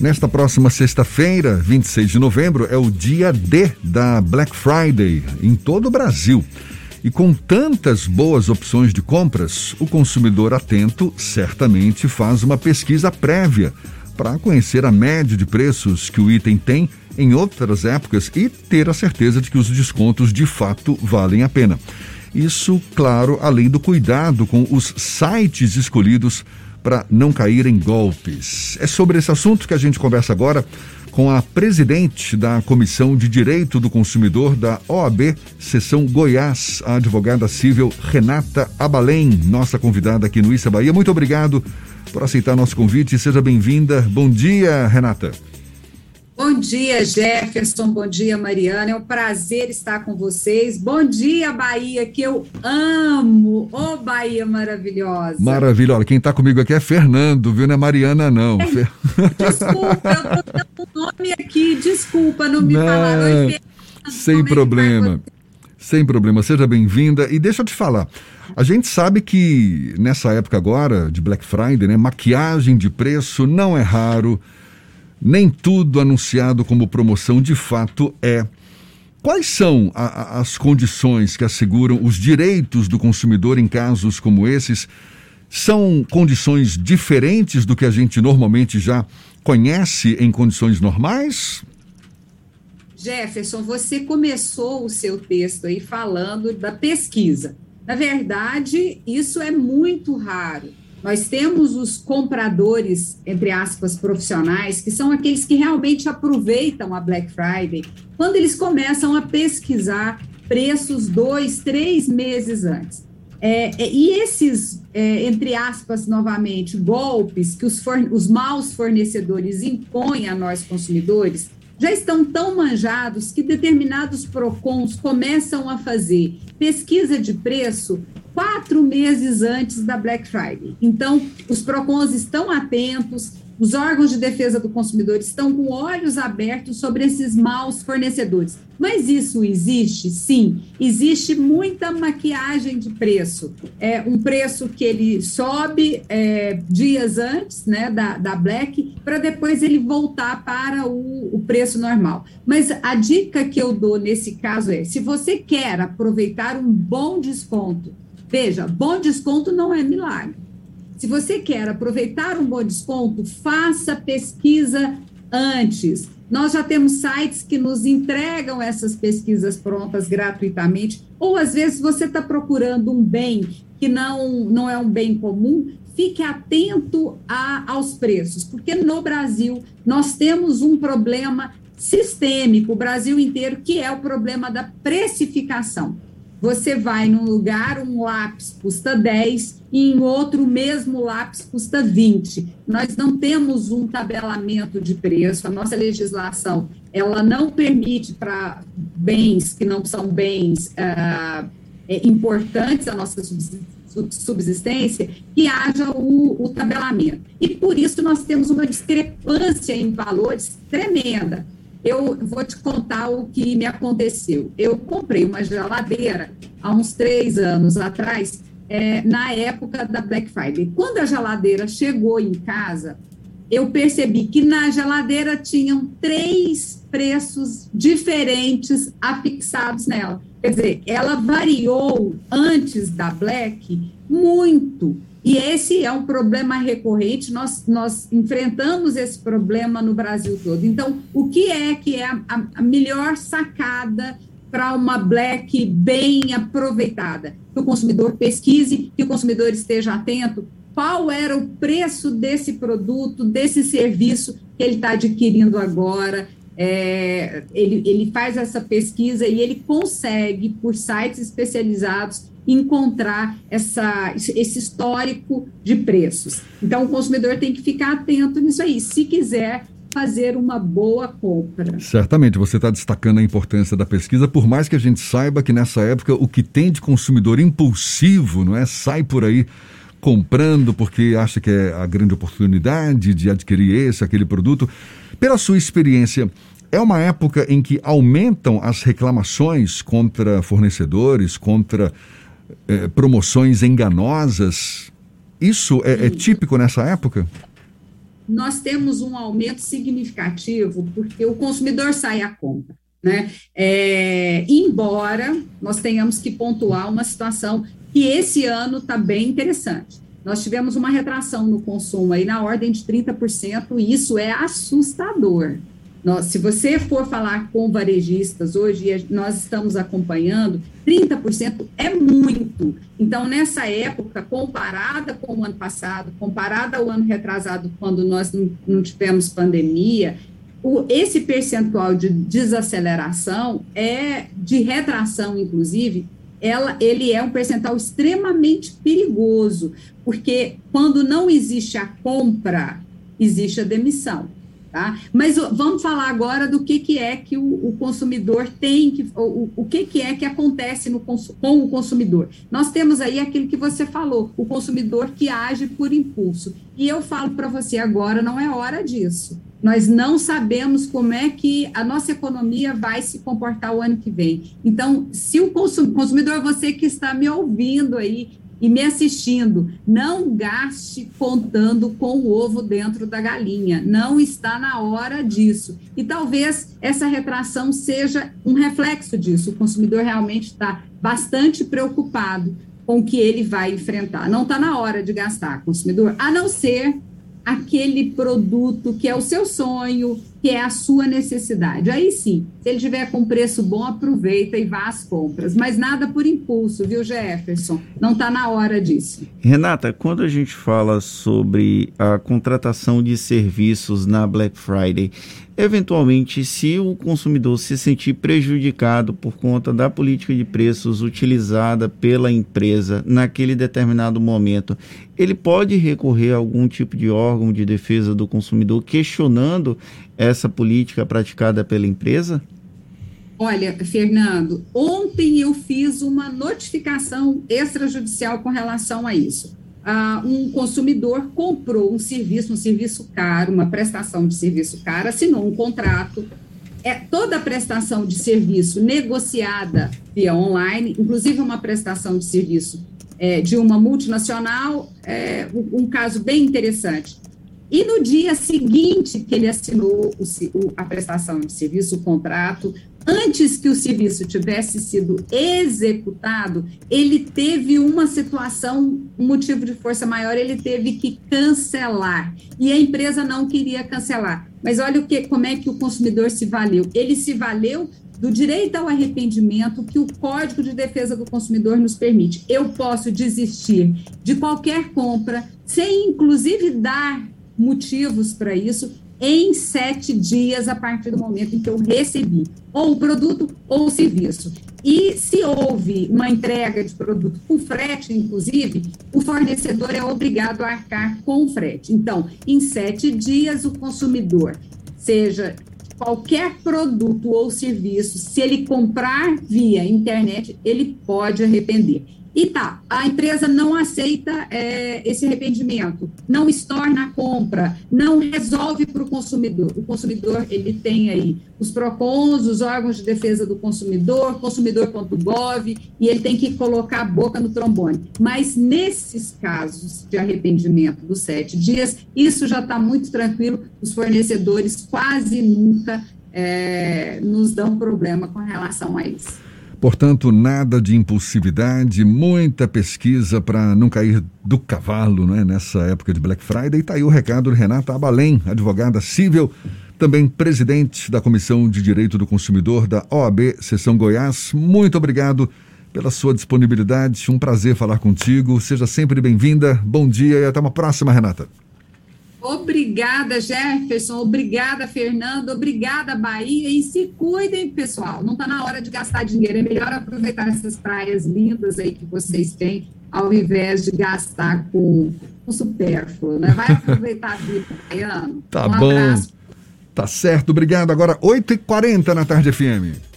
Nesta próxima sexta-feira, 26 de novembro, é o dia D da Black Friday em todo o Brasil. E com tantas boas opções de compras, o consumidor atento certamente faz uma pesquisa prévia para conhecer a média de preços que o item tem em outras épocas e ter a certeza de que os descontos de fato valem a pena. Isso, claro, além do cuidado com os sites escolhidos para não cair em golpes. É sobre esse assunto que a gente conversa agora com a presidente da Comissão de Direito do Consumidor da OAB, Seção Goiás, a advogada civil Renata Abalém, nossa convidada aqui no Issa Bahia. Muito obrigado por aceitar nosso convite. Seja bem-vinda. Bom dia, Renata. Bom dia, Jefferson. Bom dia, Mariana. É um prazer estar com vocês. Bom dia, Bahia, que eu amo. Ô, oh, Bahia maravilhosa. Maravilha. Olha, quem está comigo aqui é Fernando, viu? Não é Mariana, não. É, desculpa, eu tô dando o nome aqui. Desculpa, não me não, falaram. Oi, Fernando, sem problema. Sem problema. Seja bem-vinda. E deixa eu te falar. A gente sabe que nessa época agora de Black Friday, né, maquiagem de preço não é raro nem tudo anunciado como promoção de fato é. Quais são a, a, as condições que asseguram os direitos do consumidor em casos como esses? São condições diferentes do que a gente normalmente já conhece em condições normais? Jefferson, você começou o seu texto aí falando da pesquisa. Na verdade, isso é muito raro. Nós temos os compradores, entre aspas, profissionais, que são aqueles que realmente aproveitam a Black Friday, quando eles começam a pesquisar preços dois, três meses antes. É, é e esses, é, entre aspas, novamente, golpes que os, os maus fornecedores impõem a nós consumidores, já estão tão manjados que determinados PROCONs começam a fazer pesquisa de preço quatro meses antes da Black Friday. Então, os PROCONs estão atentos, os órgãos de defesa do consumidor estão com olhos abertos sobre esses maus fornecedores. Mas isso existe? Sim, existe muita maquiagem de preço. É um preço que ele sobe é, dias antes né, da, da Black, para depois ele voltar para o, o preço normal. Mas a dica que eu dou nesse caso é: se você quer aproveitar um bom desconto, Veja, bom desconto não é milagre. Se você quer aproveitar um bom desconto, faça pesquisa antes. Nós já temos sites que nos entregam essas pesquisas prontas gratuitamente, ou às vezes você está procurando um bem que não, não é um bem comum, fique atento a, aos preços, porque no Brasil nós temos um problema sistêmico, o Brasil inteiro, que é o problema da precificação. Você vai num lugar, um lápis custa 10 e em outro mesmo lápis custa 20. Nós não temos um tabelamento de preço, a nossa legislação ela não permite para bens que não são bens uh, importantes à nossa subsistência que haja o, o tabelamento. E por isso nós temos uma discrepância em valores tremenda. Eu vou te contar o que me aconteceu. Eu comprei uma geladeira há uns três anos atrás, é, na época da Black Friday. Quando a geladeira chegou em casa, eu percebi que na geladeira tinham três preços diferentes afixados nela. Quer dizer, ela variou antes da Black muito. E esse é um problema recorrente, nós, nós enfrentamos esse problema no Brasil todo. Então, o que é que é a, a melhor sacada para uma black bem aproveitada? Que o consumidor pesquise, que o consumidor esteja atento. Qual era o preço desse produto, desse serviço que ele está adquirindo agora? É, ele, ele faz essa pesquisa e ele consegue, por sites especializados, encontrar essa, esse histórico de preços. Então, o consumidor tem que ficar atento nisso aí, se quiser fazer uma boa compra. Certamente, você está destacando a importância da pesquisa, por mais que a gente saiba que nessa época o que tem de consumidor impulsivo, não é? Sai por aí comprando porque acha que é a grande oportunidade de adquirir esse, aquele produto. Pela sua experiência, é uma época em que aumentam as reclamações contra fornecedores, contra é, promoções enganosas. Isso é, é típico nessa época? nós temos um aumento significativo porque o consumidor sai à compra. Né? É, embora nós tenhamos que pontuar uma situação que esse ano está bem interessante. Nós tivemos uma retração no consumo aí na ordem de 30%, e isso é assustador. Nós, se você for falar com varejistas hoje, nós estamos acompanhando, 30% é muito. Então, nessa época, comparada com o ano passado, comparada ao ano retrasado, quando nós não, não tivemos pandemia, o, esse percentual de desaceleração é de retração, inclusive, ela, ele é um percentual extremamente perigoso, porque quando não existe a compra, existe a demissão. Tá? Mas vamos falar agora do que, que é que o, o consumidor tem, que, o, o que, que é que acontece no, com o consumidor. Nós temos aí aquilo que você falou, o consumidor que age por impulso. E eu falo para você agora, não é hora disso. Nós não sabemos como é que a nossa economia vai se comportar o ano que vem. Então, se o consumidor, você que está me ouvindo aí, e me assistindo, não gaste contando com o ovo dentro da galinha. Não está na hora disso. E talvez essa retração seja um reflexo disso. O consumidor realmente está bastante preocupado com o que ele vai enfrentar. Não está na hora de gastar, consumidor, a não ser aquele produto que é o seu sonho, que é a sua necessidade. Aí sim, se ele tiver com preço bom, aproveita e vá às compras. Mas nada por impulso, viu, Jefferson? Não está na hora disso. Renata, quando a gente fala sobre a contratação de serviços na Black Friday, eventualmente, se o consumidor se sentir prejudicado por conta da política de preços utilizada pela empresa naquele determinado momento, ele pode recorrer a algum tipo de órgão de defesa do consumidor questionando essa política praticada pela empresa? Olha, Fernando, ontem eu fiz uma notificação extrajudicial com relação a isso. Uh, um consumidor comprou um serviço, um serviço caro, uma prestação de serviço caro, assinou um contrato. É toda a prestação de serviço negociada via online, inclusive uma prestação de serviço é, de uma multinacional, é, um caso bem interessante. E no dia seguinte que ele assinou o, a prestação de serviço, o contrato, antes que o serviço tivesse sido executado, ele teve uma situação, um motivo de força maior, ele teve que cancelar. E a empresa não queria cancelar. Mas olha o que, como é que o consumidor se valeu. Ele se valeu do direito ao arrependimento que o Código de Defesa do Consumidor nos permite. Eu posso desistir de qualquer compra, sem inclusive dar motivos para isso em sete dias a partir do momento em que eu recebi ou o produto ou o serviço. E se houve uma entrega de produto com frete, inclusive, o fornecedor é obrigado a arcar com frete. Então, em sete dias, o consumidor, seja qualquer produto ou serviço, se ele comprar via internet, ele pode arrepender. E tá, a empresa não aceita é, esse arrependimento, não estorna a compra, não resolve para o consumidor. O consumidor, ele tem aí os PROCONs, os órgãos de defesa do consumidor, consumidor.gov, e ele tem que colocar a boca no trombone. Mas nesses casos de arrependimento dos sete dias, isso já está muito tranquilo, os fornecedores quase nunca é, nos dão problema com relação a isso. Portanto, nada de impulsividade, muita pesquisa para não cair do cavalo né, nessa época de Black Friday. Está aí o recado de Renata Abalém, advogada civil, também presidente da Comissão de Direito do Consumidor da OAB Seção Goiás. Muito obrigado pela sua disponibilidade. Um prazer falar contigo. Seja sempre bem-vinda. Bom dia e até uma próxima, Renata. Obrigada, Jefferson. Obrigada, Fernando. Obrigada, Bahia. E se cuidem, pessoal. Não está na hora de gastar dinheiro. É melhor aproveitar essas praias lindas aí que vocês têm, ao invés de gastar com, com supérfluo. Né? Vai aproveitar a vida, Baiano. Tá um bom. Abraço. Tá certo. Obrigado. Agora, 8h40 na tarde FM.